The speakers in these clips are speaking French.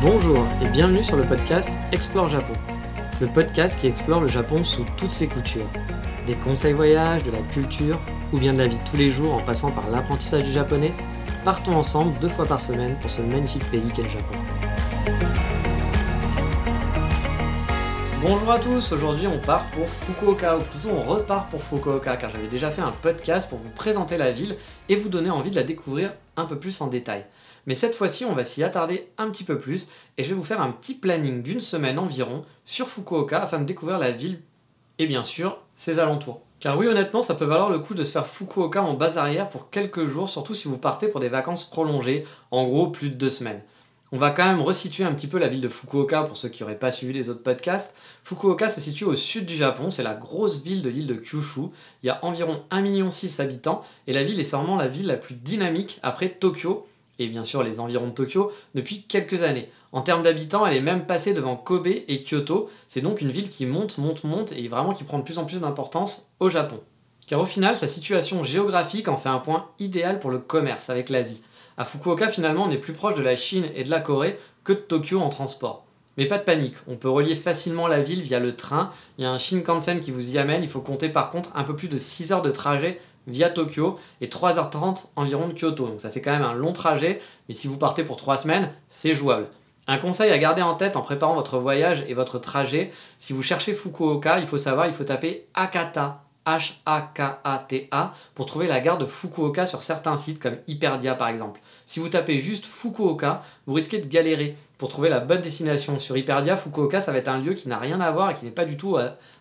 Bonjour et bienvenue sur le podcast Explore Japon. Le podcast qui explore le Japon sous toutes ses coutures. Des conseils voyages, de la culture ou bien de la vie de tous les jours en passant par l'apprentissage du japonais partons ensemble deux fois par semaine pour ce magnifique pays qu'est le Japon. Bonjour à tous, aujourd'hui on part pour Fukuoka, ou plutôt on repart pour Fukuoka, car j'avais déjà fait un podcast pour vous présenter la ville et vous donner envie de la découvrir un peu plus en détail. Mais cette fois-ci, on va s'y attarder un petit peu plus et je vais vous faire un petit planning d'une semaine environ sur Fukuoka afin de découvrir la ville et bien sûr ses alentours. Car oui, honnêtement, ça peut valoir le coup de se faire Fukuoka en base arrière pour quelques jours, surtout si vous partez pour des vacances prolongées, en gros plus de deux semaines. On va quand même resituer un petit peu la ville de Fukuoka pour ceux qui n'auraient pas suivi les autres podcasts. Fukuoka se situe au sud du Japon, c'est la grosse ville de l'île de Kyushu. Il y a environ 1,6 million d'habitants et la ville est sûrement la ville la plus dynamique après Tokyo, et bien sûr les environs de Tokyo, depuis quelques années. En termes d'habitants, elle est même passée devant Kobe et Kyoto. C'est donc une ville qui monte, monte, monte et vraiment qui prend de plus en plus d'importance au Japon. Car au final, sa situation géographique en fait un point idéal pour le commerce avec l'Asie. À Fukuoka, finalement, on est plus proche de la Chine et de la Corée que de Tokyo en transport. Mais pas de panique, on peut relier facilement la ville via le train. Il y a un Shinkansen qui vous y amène. Il faut compter par contre un peu plus de 6 heures de trajet via Tokyo et 3h30 environ de Kyoto. Donc ça fait quand même un long trajet, mais si vous partez pour 3 semaines, c'est jouable. Un conseil à garder en tête en préparant votre voyage et votre trajet, si vous cherchez Fukuoka, il faut savoir, il faut taper Akata, H-A-K-A-T-A, pour trouver la gare de Fukuoka sur certains sites comme Hyperdia par exemple. Si vous tapez juste Fukuoka, vous risquez de galérer pour trouver la bonne destination. Sur Hyperdia, Fukuoka, ça va être un lieu qui n'a rien à voir et qui n'est pas du tout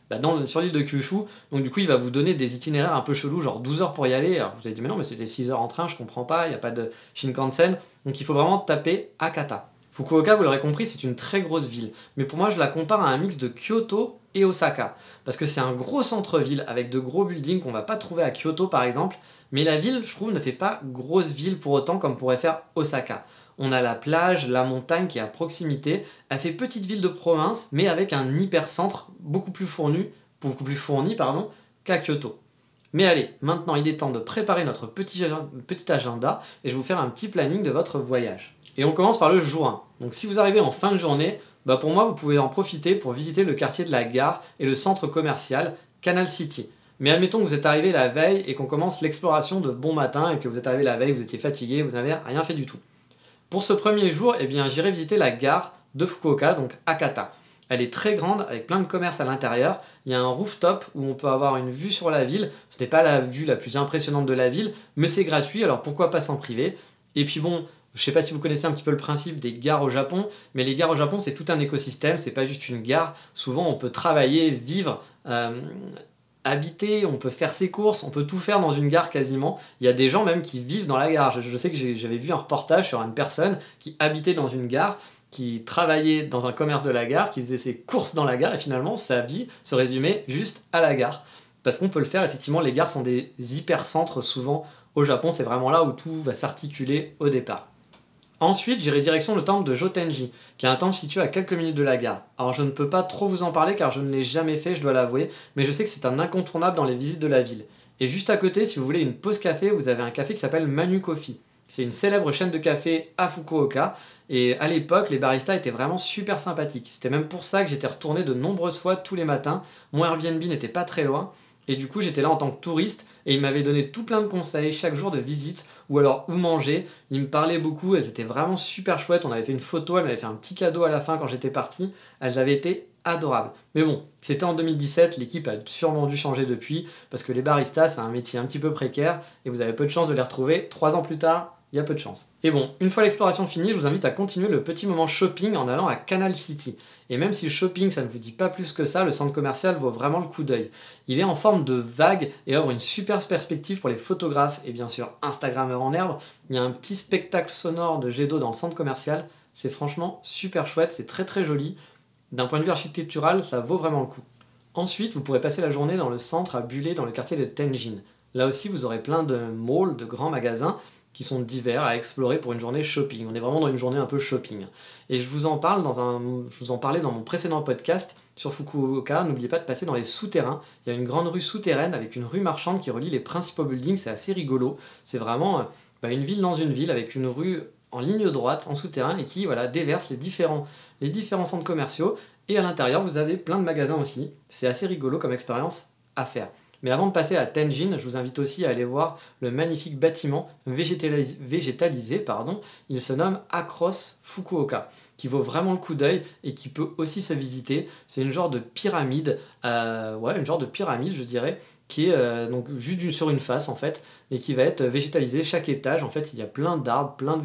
bah, sur l'île de Kyushu. Donc du coup, il va vous donner des itinéraires un peu chelous, genre 12 heures pour y aller. Alors vous avez dit, mais non, mais c'était 6 heures en train, je comprends pas, il n'y a pas de Shinkansen. Donc il faut vraiment taper Akata. Fukuoka, vous l'aurez compris, c'est une très grosse ville. Mais pour moi, je la compare à un mix de Kyoto et Osaka. Parce que c'est un gros centre-ville avec de gros buildings qu'on va pas trouver à Kyoto par exemple. Mais la ville, je trouve, ne fait pas grosse ville pour autant comme pourrait faire Osaka. On a la plage, la montagne qui est à proximité. Elle fait petite ville de province, mais avec un hypercentre beaucoup plus fourni, beaucoup plus fourni pardon, qu'à Kyoto. Mais allez, maintenant il est temps de préparer notre petit, agenda et je vais vous faire un petit planning de votre voyage. Et on commence par le jour 1. Donc si vous arrivez en fin de journée, bah pour moi vous pouvez en profiter pour visiter le quartier de la gare et le centre commercial Canal City. Mais admettons que vous êtes arrivé la veille et qu'on commence l'exploration de bon matin et que vous êtes arrivé la veille, vous étiez fatigué, vous n'avez rien fait du tout. Pour ce premier jour, eh bien, j'irai visiter la gare de Fukuoka, donc Akata. Elle est très grande avec plein de commerces à l'intérieur. Il y a un rooftop où on peut avoir une vue sur la ville. Ce n'est pas la vue la plus impressionnante de la ville, mais c'est gratuit, alors pourquoi pas s'en priver? Et puis bon, je ne sais pas si vous connaissez un petit peu le principe des gares au Japon, mais les gares au Japon, c'est tout un écosystème, c'est pas juste une gare. Souvent, on peut travailler, vivre, euh, habiter, on peut faire ses courses, on peut tout faire dans une gare quasiment. Il y a des gens même qui vivent dans la gare. Je, sais que j'avais vu un reportage sur une personne qui habitait dans une gare, qui travaillait dans un commerce de la gare, qui faisait ses courses dans la gare, et finalement, sa vie se résumait juste à la gare. Parce qu'on peut le faire, effectivement, les gares sont des hypercentres souvent. Au Japon, c'est vraiment là où tout va s'articuler au départ. Ensuite, j'irai direction le temple de Jotenji, qui est un temple situé à quelques minutes de la gare. Alors je ne peux pas trop vous en parler car je ne l'ai jamais fait, je dois l'avouer, mais je sais que c'est un incontournable dans les visites de la ville. Et juste à côté, si vous voulez une pause café, vous avez un café qui s'appelle Manu Coffee. C'est une célèbre chaîne de café à Fukuoka, et à l'époque, les baristas étaient vraiment super sympathiques. C'était même pour ça que j'étais retourné de nombreuses fois tous les matins. Mon Airbnb n'était pas très loin, et du coup, j'étais là en tant que touriste et il m'avait donné tout plein de conseils chaque jour de visite ou alors où manger. Il me parlait beaucoup, elles étaient vraiment super chouettes. On avait fait une photo, elle m'avait fait un petit cadeau à la fin quand j'étais parti. Elles avaient été adorables. Mais bon, c'était en 2017, l'équipe a sûrement dû changer depuis parce que les baristas, c'est un métier un petit peu précaire et vous avez peu de chance de les retrouver trois ans plus tard. Il y a peu de chance. Et bon, une fois l'exploration finie, je vous invite à continuer le petit moment shopping en allant à Canal City. Et même si le shopping ça ne vous dit pas plus que ça, le centre commercial vaut vraiment le coup d'œil. Il est en forme de vague et offre une super perspective pour les photographes et bien sûr Instagrammeurs en herbe. Il y a un petit spectacle sonore de jet d'eau dans le centre commercial. C'est franchement super chouette, c'est très très joli. D'un point de vue architectural, ça vaut vraiment le coup. Ensuite, vous pourrez passer la journée dans le centre à Bulé, dans le quartier de Tenjin. Là aussi, vous aurez plein de malls, de grands magasins qui sont divers à explorer pour une journée shopping. On est vraiment dans une journée un peu shopping. Et je vous en parle dans parlais dans mon précédent podcast sur Fukuoka. N'oubliez pas de passer dans les souterrains. Il y a une grande rue souterraine avec une rue marchande qui relie les principaux buildings. C'est assez rigolo. C'est vraiment euh, bah, une ville dans une ville avec une rue en ligne droite, en souterrain, et qui voilà, déverse les différents, les différents centres commerciaux et à l'intérieur, vous avez plein de magasins aussi. C'est assez rigolo comme expérience à faire. Mais avant de passer à Tenjin, je vous invite aussi à aller voir le magnifique bâtiment végétalisé. pardon. Il se nomme Across Fukuoka, qui vaut vraiment le coup d'œil et qui peut aussi se visiter. C'est une genre de pyramide, euh, genre de pyramide, je dirais, qui est euh, donc juste sur une face en fait, et qui va être végétalisée. Chaque étage, en fait, il y a plein d'arbres, plein de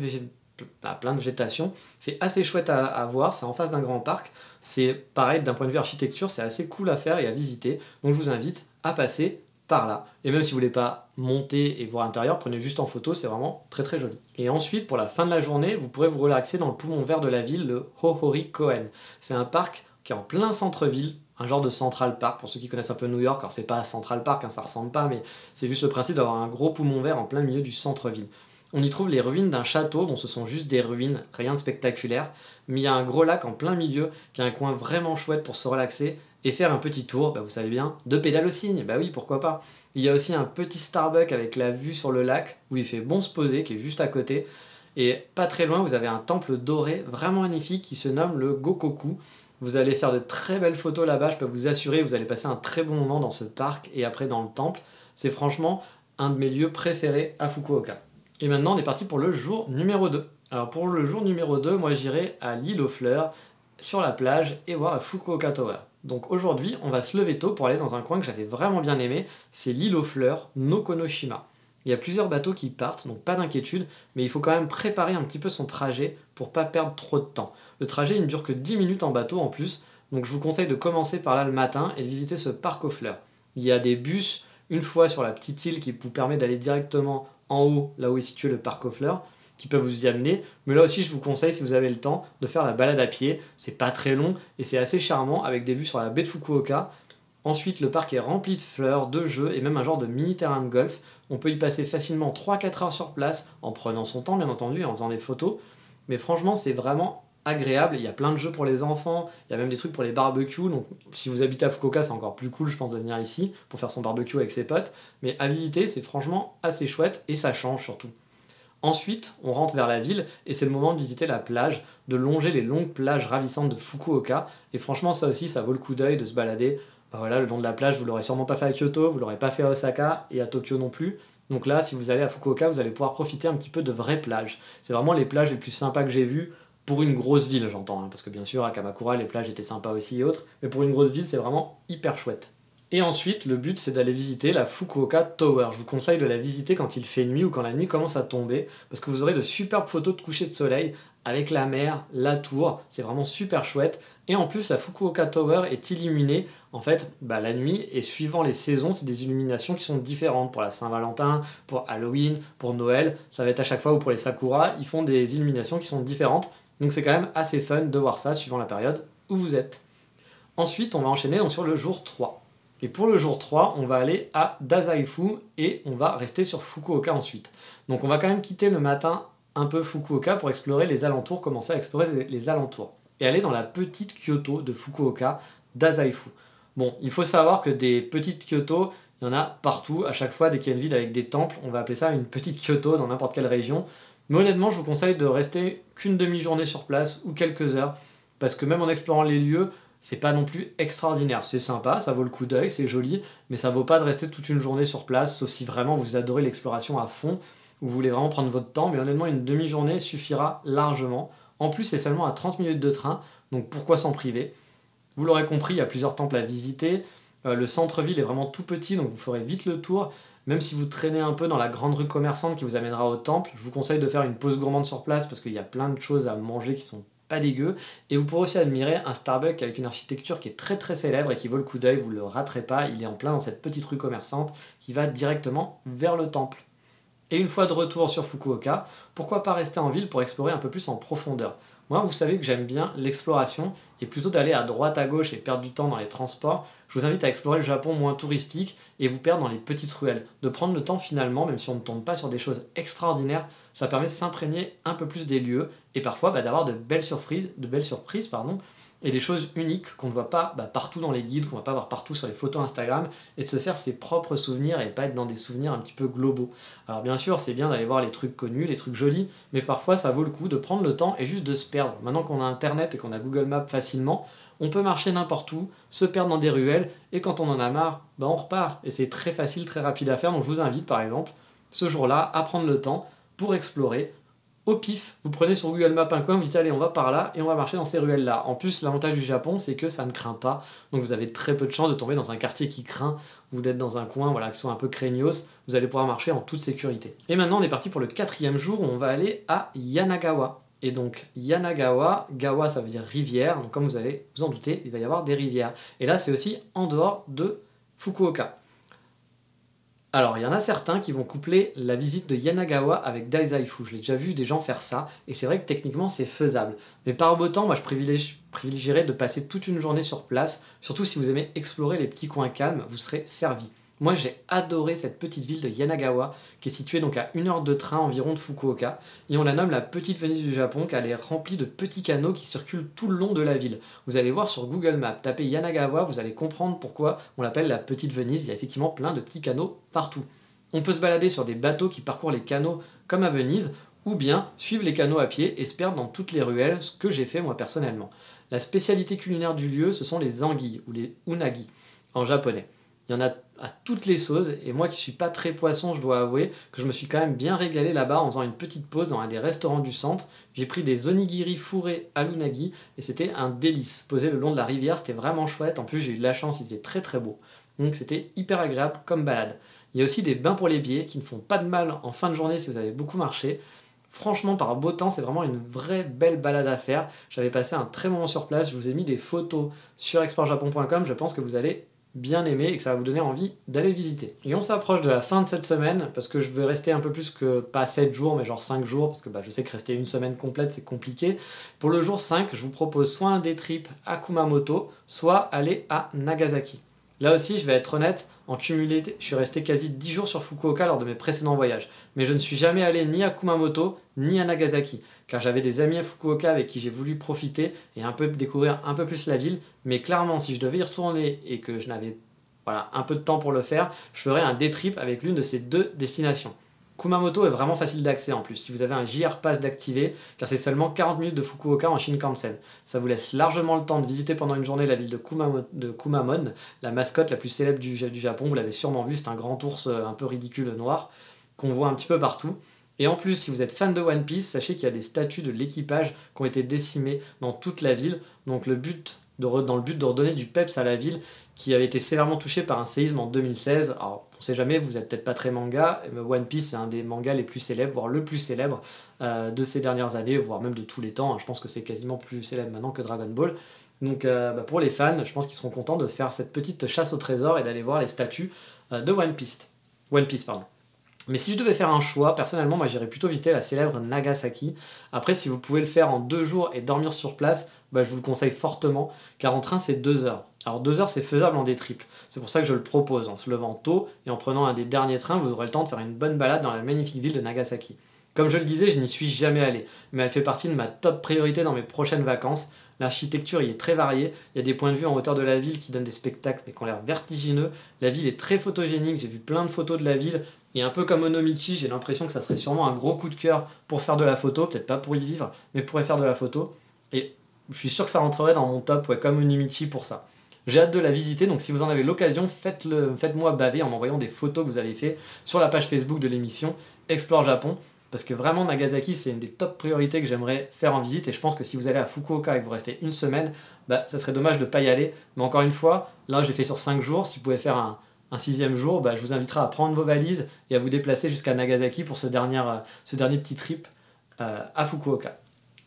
bah, plein de végétation. C'est assez chouette à, voir, c'est en face d'un grand parc. C'est pareil, d'un point de vue architecture, c'est assez cool à faire et à visiter. Donc je vous invite à passer par là. Et même si vous voulez pas monter et voir l'intérieur, prenez juste en photo, c'est vraiment très très joli. Et ensuite, pour la fin de la journée, vous pourrez vous relaxer dans le poumon vert de la ville, le Hohori Koen. C'est un parc qui est en plein centre-ville, un genre de Central Park pour ceux qui connaissent un peu New York. Alors c'est pas Central Park, hein, ça ressemble pas, mais c'est juste le principe d'avoir un gros poumon vert en plein milieu du centre-ville. On y trouve les ruines d'un château, bon ce sont juste des ruines, rien de spectaculaire, mais il y a un gros lac en plein milieu qui a un coin vraiment chouette pour se relaxer et faire un petit tour, bah vous savez bien, de pédale au cygne, bah oui, pourquoi pas. Il y a aussi un petit Starbucks avec la vue sur le lac où il fait bon se poser, qui est juste à côté. Et pas très loin, vous avez un temple doré vraiment magnifique qui se nomme le Gokoku. Vous allez faire de très belles photos là-bas, je peux vous assurer, vous allez passer un très bon moment dans ce parc et après dans le temple. C'est franchement un de mes lieux préférés à Fukuoka. Et maintenant, on est parti pour le jour numéro 2. Alors pour le jour numéro 2, moi j'irai à l'île aux fleurs, sur la plage, et voir la Fukuoka Tower. Donc aujourd'hui, on va se lever tôt pour aller dans un coin que j'avais vraiment bien aimé, c'est l'île aux fleurs, Nokonoshima. Il y a plusieurs bateaux qui partent, donc pas d'inquiétude, mais il faut quand même préparer un petit peu son trajet pour pas perdre trop de temps. Le trajet il ne dure que 10 minutes en bateau en plus, donc je vous conseille de commencer par là le matin et de visiter ce parc aux fleurs. Il y a des bus une fois sur la petite île qui vous permet d'aller directement en haut, là où est situé le parc aux fleurs, qui peuvent vous y amener. Mais là aussi, je vous conseille, si vous avez le temps, de faire la balade à pied. C'est pas très long et c'est assez charmant avec des vues sur la baie de Fukuoka. Ensuite, le parc est rempli de fleurs, de jeux et même un genre de mini terrain de golf. On peut y passer facilement 3-4 heures sur place en prenant son temps, bien entendu, et en faisant des photos. Mais franchement, c'est vraiment agréable. Il y a plein de jeux pour les enfants, il y a même des trucs pour les barbecues. Donc, si vous habitez à Fukuoka, c'est encore plus cool, je pense, de venir ici pour faire son barbecue avec ses potes. Mais à visiter, c'est franchement assez chouette et ça change surtout. Ensuite, on rentre vers la ville et c'est le moment de visiter la plage, de longer les longues plages ravissantes de Fukuoka. Et franchement, ça aussi, ça vaut le coup d'œil de se balader. Bah voilà, le long de la plage, vous l'aurez sûrement pas fait à Kyoto, vous l'aurez pas fait à Osaka et à Tokyo non plus. Donc là, si vous allez à Fukuoka, vous allez pouvoir profiter un petit peu de vraies plages. C'est vraiment les plages les plus sympas que j'ai vues pour une grosse ville, j'entends, hein, parce que bien sûr, à Kamakura, les plages étaient sympas aussi et autres, mais pour une grosse ville, c'est vraiment hyper chouette. Et ensuite, le but, c'est d'aller visiter la Fukuoka Tower. Je vous conseille de la visiter quand il fait nuit ou quand la nuit commence à tomber, parce que vous aurez de superbes photos de coucher de soleil avec la mer, la tour, c'est vraiment super chouette. Et en plus, la Fukuoka Tower est illuminée en fait bah, la nuit et suivant les saisons, c'est des illuminations qui sont différentes. Pour la Saint-Valentin, pour Halloween, pour Noël, ça va être à chaque fois ou pour les Sakura, ils font des illuminations qui sont différentes. Donc c'est quand même assez fun de voir ça suivant la période où vous êtes. Ensuite, on va enchaîner sur le jour 3. Et pour le jour 3, on va aller à Dazaifu et on va rester sur Fukuoka ensuite. Donc on va quand même quitter le matin un peu Fukuoka pour explorer les alentours, commencer à explorer les alentours. Et aller dans la petite Kyoto de Fukuoka, Dazaifu. Bon, il faut savoir que des petites Kyoto, il y en a partout, à chaque fois, dès qu'il y a une ville avec des temples, on va appeler ça une petite Kyoto dans n'importe quelle région. Mais honnêtement, je vous conseille de rester qu'une demi-journée sur place ou quelques heures, parce que même en explorant les lieux, c'est pas non plus extraordinaire. C'est sympa, ça vaut le coup d'œil, c'est joli, mais ça vaut pas de rester toute une journée sur place, sauf si vraiment vous adorez l'exploration à fond, ou vous voulez vraiment prendre votre temps, mais honnêtement, une demi-journée suffira largement. En plus, c'est seulement à 30 minutes de train, donc pourquoi s'en priver? Vous l'aurez compris, il y a plusieurs temples à visiter. Euh, le centre-ville est vraiment tout petit, donc vous ferez vite le tour. Même si vous traînez un peu dans la grande rue commerçante qui vous amènera au temple, je vous conseille de faire une pause gourmande sur place parce qu'il y a plein de choses à manger qui sont pas dégueu. Et vous pourrez aussi admirer un Starbucks avec une architecture qui est très très célèbre et qui vaut le coup d'œil, vous ne le raterez pas, il est en plein dans cette petite rue commerçante qui va directement vers le temple. Et une fois de retour sur Fukuoka, pourquoi pas rester en ville pour explorer un peu plus en profondeur? Moi, vous savez que j'aime bien l'exploration et plutôt d'aller à droite à gauche et perdre du temps dans les transports, je vous invite à explorer le Japon moins touristique et vous perdre dans les petites ruelles. De prendre le temps finalement, même si on ne tombe pas sur des choses extraordinaires, ça permet de s'imprégner un peu plus des lieux et parfois bah, d'avoir de belles surprises, de belles surprises pardon, et des choses uniques qu'on ne voit pas bah, partout dans les guides, qu'on ne va pas voir partout sur les photos Instagram, et de se faire ses propres souvenirs et pas être dans des souvenirs un petit peu globaux. Alors bien sûr, c'est bien d'aller voir les trucs connus, les trucs jolis, mais parfois ça vaut le coup de prendre le temps et juste de se perdre. Maintenant qu'on a Internet et qu'on a Google Maps facilement, on peut marcher n'importe où, se perdre dans des ruelles, et quand on en a marre, bah on repart. Et c'est très facile, très rapide à faire. Donc je vous invite par exemple, ce jour-là, à prendre le temps pour explorer. Au pif, vous prenez sur Google Maps un coin, vous dites allez on va par là et on va marcher dans ces ruelles-là. En plus, l'avantage du Japon, c'est que ça ne craint pas, donc vous avez très peu de chances de tomber dans un quartier qui craint, vous êtes dans un coin voilà, qui soit un peu craignos, vous allez pouvoir marcher en toute sécurité. Et maintenant on est parti pour le quatrième jour où on va aller à Yanagawa. Et donc Yanagawa, Gawa ça veut dire rivière, donc comme vous allez vous en douter, il va y avoir des rivières. Et là c'est aussi en dehors de Fukuoka. Alors il y en a certains qui vont coupler la visite de Yanagawa avec Daisaifu. Je l'ai déjà vu des gens faire ça, et c'est vrai que techniquement c'est faisable. Mais par beau temps, moi je privilégierais de passer toute une journée sur place, surtout si vous aimez explorer les petits coins calmes, vous serez servi. Moi, j'ai adoré cette petite ville de Yanagawa, qui est située donc à une heure de train environ de Fukuoka, et on la nomme la petite Venise du Japon, car elle est remplie de petits canaux qui circulent tout le long de la ville. Vous allez voir sur Google Maps, tapez Yanagawa, vous allez comprendre pourquoi on l'appelle la petite Venise. Il y a effectivement plein de petits canaux partout. On peut se balader sur des bateaux qui parcourent les canaux comme à Venise, ou bien suivre les canaux à pied et se perdre dans toutes les ruelles, ce que j'ai fait moi personnellement. La spécialité culinaire du lieu, ce sont les anguilles, ou les unagi, en japonais. Il y en a à toutes les sauces. Et moi qui suis pas très poisson, je dois avouer que je me suis quand même bien régalé là-bas en faisant une petite pause dans un des restaurants du centre. J'ai pris des onigiri fourrés à l'unagi et c'était un délice. Posé le long de la rivière, c'était vraiment chouette. En plus, j'ai eu de la chance, il faisait très très beau. Donc c'était hyper agréable comme balade. Il y a aussi des bains pour les pieds qui ne font pas de mal en fin de journée si vous avez beaucoup marché. Franchement, par beau temps, c'est vraiment une vraie belle balade à faire. J'avais passé un très bon moment sur place. Je vous ai mis des photos sur exportjapon.com. Je pense que vous allez bien aimé et que ça va vous donner envie d'aller visiter. Et on s'approche de la fin de cette semaine parce que je veux rester un peu plus que pas 7 jours mais genre 5 jours parce que bah, je sais que rester une semaine complète c'est compliqué. Pour le jour 5, je vous propose soit un day trip à Kumamoto, soit aller à Nagasaki. Là aussi, je vais être honnête, en cumulé, je suis resté quasi 10 jours sur Fukuoka lors de mes précédents voyages. Mais je ne suis jamais allé ni à Kumamoto ni à Nagasaki, car j'avais des amis à Fukuoka avec qui j'ai voulu profiter et un peu découvrir un peu plus la ville. Mais clairement, si je devais y retourner et que je n'avais voilà, un peu de temps pour le faire, je ferais un day trip avec l'une de ces deux destinations. Kumamoto est vraiment facile d'accès en plus, si vous avez un JR Pass d'activer, car c'est seulement 40 minutes de Fukuoka en Shinkansen. Ça vous laisse largement le temps de visiter pendant une journée la ville de, Kumamon, la mascotte la plus célèbre du, Japon, vous l'avez sûrement vu, c'est un grand ours euh, un peu ridicule noir, qu'on voit un petit peu partout. Et en plus, si vous êtes fan de One Piece, sachez qu'il y a des statues de l'équipage qui ont été décimées dans toute la ville. Donc le but dans le but de redonner du peps à la ville qui avait été sévèrement touchée par un séisme en 2016. Alors, on sait jamais, vous n'êtes peut-être pas très manga, mais One Piece c'est un des mangas les plus célèbres, voire le plus célèbre euh, de ces dernières années, voire même de tous les temps. Je pense que c'est quasiment plus célèbre maintenant que Dragon Ball. Donc euh, bah, pour les fans, je pense qu'ils seront contents de faire cette petite chasse au trésor et d'aller voir les statues euh, de One Piece. One Piece, pardon. Mais si je devais faire un choix, personnellement, moi j'irais plutôt visiter la célèbre Nagasaki. Après, si vous pouvez le faire en deux jours et dormir sur place, bah, je vous le conseille fortement, car en train c'est deux heures. Alors deux heures c'est faisable en des triples. C'est pour ça que je le propose. En se levant tôt et en prenant un des derniers trains, vous aurez le temps de faire une bonne balade dans la magnifique ville de Nagasaki. Comme je le disais, je n'y suis jamais allé, mais elle fait partie de ma top priorité dans mes prochaines vacances. L'architecture y est très variée, il y a des points de vue en hauteur de la ville qui donnent des spectacles mais qui ont l'air vertigineux. La ville est très photogénique, j'ai vu plein de photos de la ville, et un peu comme Onomichi, j'ai l'impression que ça serait sûrement un gros coup de cœur pour faire de la photo, peut-être pas pour y vivre, mais pour y faire de la photo. Et je suis sûr que ça rentrerait dans mon top, comme Onomichi pour ça. J'ai hâte de la visiter, donc si vous en avez l'occasion, faites-le, faites-moi baver en m'envoyant des photos que vous avez fait sur la page Facebook de l'émission Explore Japon, parce que vraiment Nagasaki c'est une des top priorités que j'aimerais faire en visite, et je pense que si vous allez à Fukuoka et que vous restez une semaine, bah ça serait dommage de ne pas y aller. Mais encore une fois, là j'ai fait sur 5 jours, si vous pouvez faire un, sixième jour, bah, je vous inviterai à prendre vos valises et à vous déplacer jusqu'à Nagasaki pour ce dernier, euh, dernier petit trip euh, à Fukuoka.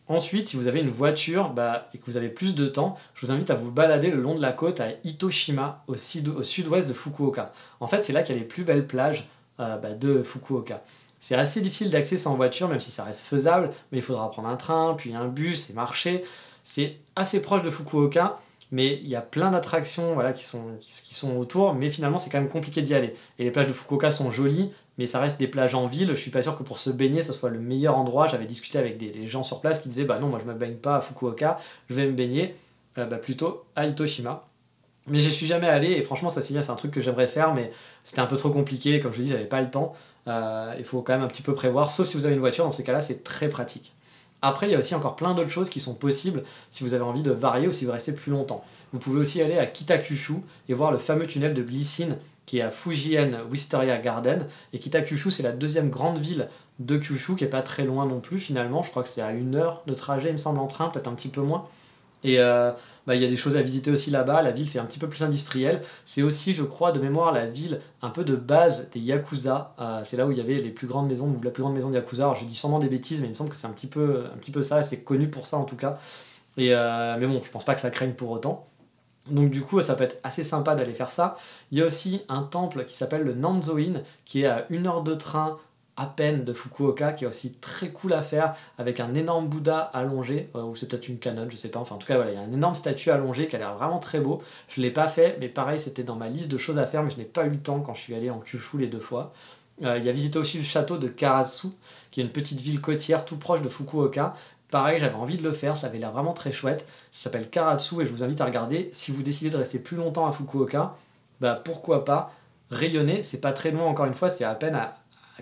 Ensuite, si vous avez une voiture bah, et que vous avez plus de temps, je vous invite à vous balader le long de la côte à Itoshima, au, sud-ouest de Fukuoka. En fait, c'est là qu'il y a les plus belles plages bah, de Fukuoka. C'est assez difficile d'accès sans voiture, même si ça reste faisable, mais il faudra prendre un train, puis un bus et marcher. C'est assez proche de Fukuoka, mais il y a plein d'attractions qui, sont, qui, sont autour, mais finalement c'est quand même compliqué d'y aller. Et les plages de Fukuoka sont jolies, mais ça reste des plages en ville. Je suis pas sûr que pour se baigner, ce soit le meilleur endroit. J'avais discuté avec des, gens sur place qui disaient Bah non, moi je me baigne pas à Fukuoka, je vais me baigner euh, bah, plutôt à Itoshima. Mais je suis jamais allé et franchement, ça c'est un truc que j'aimerais faire, mais c'était un peu trop compliqué. Comme je dis, j'avais pas le temps. Euh, il faut quand même un petit peu prévoir, sauf si vous avez une voiture, dans ces cas-là, c'est très pratique. Après, il y a aussi encore plein d'autres choses qui sont possibles si vous avez envie de varier ou si vous restez plus longtemps. Vous pouvez aussi aller à Kitakushu et voir le fameux tunnel de glycine qui est à Fujian Wisteria Garden. Et Kitakushu, c'est la deuxième grande ville de Kyushu, qui est pas très loin non plus finalement. Je crois que c'est à une heure de trajet, il me semble, en train, peut-être un petit peu moins. Et euh, bah, il y a des choses à visiter aussi là-bas. La ville fait un petit peu plus industrielle. C'est aussi, je crois, de mémoire, la ville un peu de base des Yakuza. Euh, c'est là où il y avait les plus grandes maisons, la plus grande maison de Yakuza. Alors je dis sûrement des bêtises, mais il me semble que c'est un petit peu, un petit peu ça. C'est connu pour ça en tout cas. Et, euh, mais bon, je pense pas que ça craigne pour autant. Donc du coup, ça peut être assez sympa d'aller faire ça. Il y a aussi un temple qui s'appelle le Nanzo-in, qui est à une heure de train à peine de Fukuoka, qui est aussi très cool à faire, avec un énorme Bouddha allongé, euh, ou c'est peut-être une canonne, je sais pas, enfin en tout cas voilà, il y a un énorme statue allongé qui a l'air vraiment très beau. Je l'ai pas fait, mais pareil, c'était dans ma liste de choses à faire, mais je n'ai pas eu le temps quand je suis allé en Kyushu les deux fois. Euh, il y a visité aussi le château de Karatsu, qui est une petite ville côtière tout proche de Fukuoka. Pareil, j'avais envie de le faire, ça avait l'air vraiment très chouette. Ça s'appelle Karatsu et je vous invite à regarder. Si vous décidez de rester plus longtemps à Fukuoka, bah pourquoi pas rayonner? C'est pas très loin encore une fois, c'est à peine à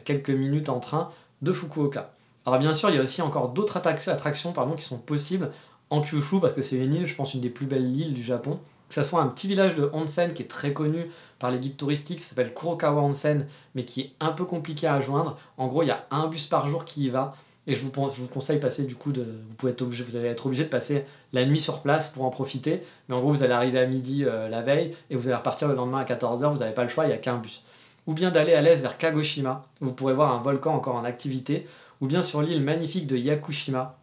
quelques minutes en train de Fukuoka. Alors bien sûr, il y a aussi encore d'autres attractions pardon, qui sont possibles en Kyushu, parce que c'est une île, je pense, une des plus belles îles du Japon. Que ce soit un petit village de onsen qui est très connu par les guides touristiques, ça s'appelle Kurokawa Onsen, mais qui est un peu compliqué à joindre. En gros, il y a un bus par jour qui y va, et je vous, je vous conseille passer du coup vous pouvez être obligé, vous allez être obligé de passer la nuit sur place pour en profiter. Mais en gros, vous allez arriver à midi euh, la veille et vous allez repartir le lendemain à 14h. Vous n'avez pas le choix, il n'y a qu'un bus ou bien d'aller à l'est vers Kagoshima, vous pourrez voir un volcan encore en activité, ou bien sur l'île magnifique de Yakushima,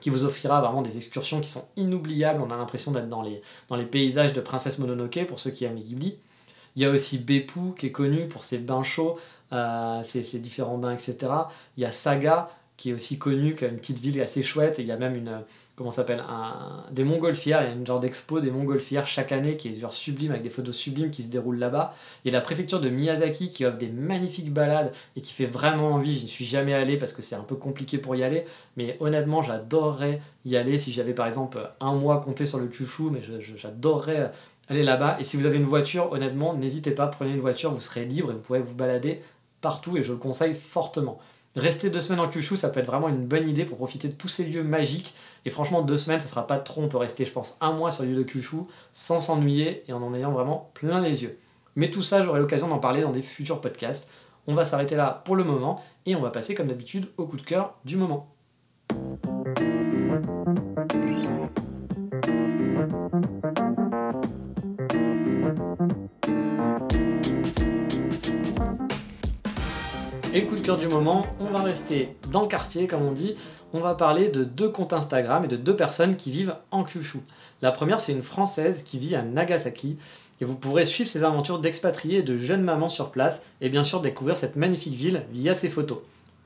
qui vous offrira vraiment des excursions qui sont inoubliables, on a l'impression d'être dans les, dans les paysages de Princesse Mononoke, pour ceux qui aiment Ghibli. Il y a aussi Beppu, qui est connu pour ses bains chauds, euh, ses, différents bains, etc. Il y a Saga, qui est aussi connu comme une petite ville assez chouette, et il y a même une, comment s'appelle un, des montgolfières, il y a une genre d'expo des montgolfières chaque année qui est genre sublime avec des photos sublimes qui se déroulent là-bas. Il y a la préfecture de Miyazaki qui offre des magnifiques balades et qui fait vraiment envie. Je n'y suis jamais allé parce que c'est un peu compliqué pour y aller, mais honnêtement j'adorerais y aller si j'avais par exemple un mois compté sur le Kyushu, mais j'adorerais aller là-bas. Et si vous avez une voiture, honnêtement, n'hésitez pas, prenez une voiture, vous serez libre et vous pourrez vous balader partout et je le conseille fortement. Rester deux semaines en Kyushu, ça peut être vraiment une bonne idée pour profiter de tous ces lieux magiques. Et franchement, deux semaines, ça sera pas trop. On peut rester, je pense, un mois sur l'île de Kyushu sans s'ennuyer et en en ayant vraiment plein les yeux. Mais tout ça, j'aurai l'occasion d'en parler dans des futurs podcasts. On va s'arrêter là pour le moment et on va passer, comme d'habitude, au coup de cœur du moment. Et le coup de cœur du moment, on va rester dans le quartier, comme on dit. On va parler de deux comptes Instagram et de deux personnes qui vivent en Kyushu. La première, c'est une Française qui vit à Nagasaki. Et vous pourrez suivre ses aventures d'expatriés et de jeunes mamans sur place. Et bien sûr, découvrir cette magnifique ville via ses photos.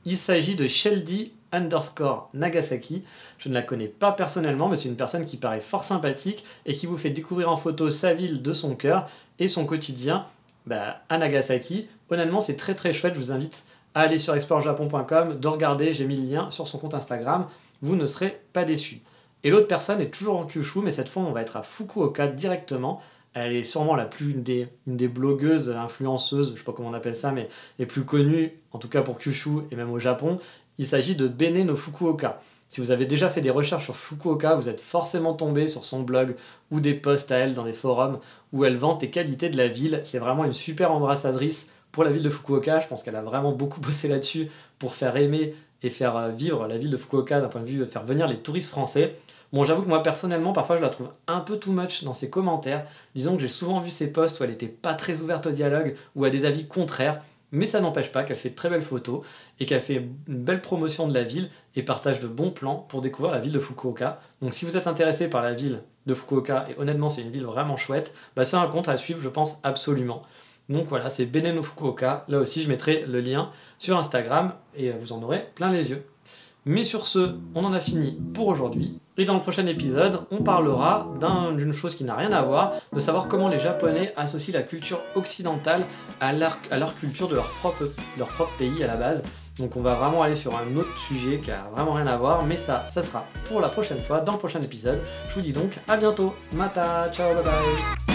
Il s'agit de Sheldy underscore Nagasaki. Je ne la connais pas personnellement, mais c'est une personne qui paraît fort sympathique et qui vous fait découvrir en photo sa ville de son cœur et son quotidien bah, à Nagasaki. Honnêtement, c'est très très chouette. Je vous invite allez sur explorejapon.com, de regarder, j'ai mis le lien sur son compte Instagram, vous ne serez pas déçus. Et l'autre personne est toujours en Kyushu, mais cette fois on va être à Fukuoka directement. Elle est sûrement la plus une des, des blogueuses, influenceuses, je sais pas comment on appelle ça, mais les plus connues, en tout cas pour Kyushu et même au Japon. Il s'agit de Bene no Fukuoka. Si vous avez déjà fait des recherches sur Fukuoka, vous êtes forcément tombé sur son blog ou des posts à elle dans les forums où elle vante les qualités de la ville. C'est vraiment une super ambassadrice pour la ville de Fukuoka. Je pense qu'elle a vraiment beaucoup bossé là-dessus pour faire aimer et faire euh, vivre la ville de Fukuoka d'un point de vue de faire venir les touristes français. Bon, j'avoue que moi personnellement, parfois je la trouve un peu too much dans ses commentaires. Disons que j'ai souvent vu ses posts où elle n'était pas très ouverte au dialogue ou à des avis contraires, mais ça n'empêche pas qu'elle fait de très belles photos et qu'elle fait une belle promotion de la ville et partage de bons plans pour découvrir la ville de Fukuoka. Donc si vous êtes intéressé par la ville de Fukuoka, et honnêtement c'est une ville vraiment chouette, bah c'est un compte à suivre je pense absolument. Donc voilà, c'est Beneno Fukuoka. Là aussi, je mettrai le lien sur Instagram et vous en aurez plein les yeux. Mais sur ce, on en a fini pour aujourd'hui. Et dans le prochain épisode, on parlera d'une chose qui n'a rien à voir, de savoir comment les Japonais associent la culture occidentale à leur, culture de leur propre, leur propre pays à la base. Donc on va vraiment aller sur un autre sujet qui a vraiment rien à voir, mais ça, ça sera pour la prochaine fois, dans le prochain épisode. Je vous dis donc à bientôt. Mata, ciao, bye bye.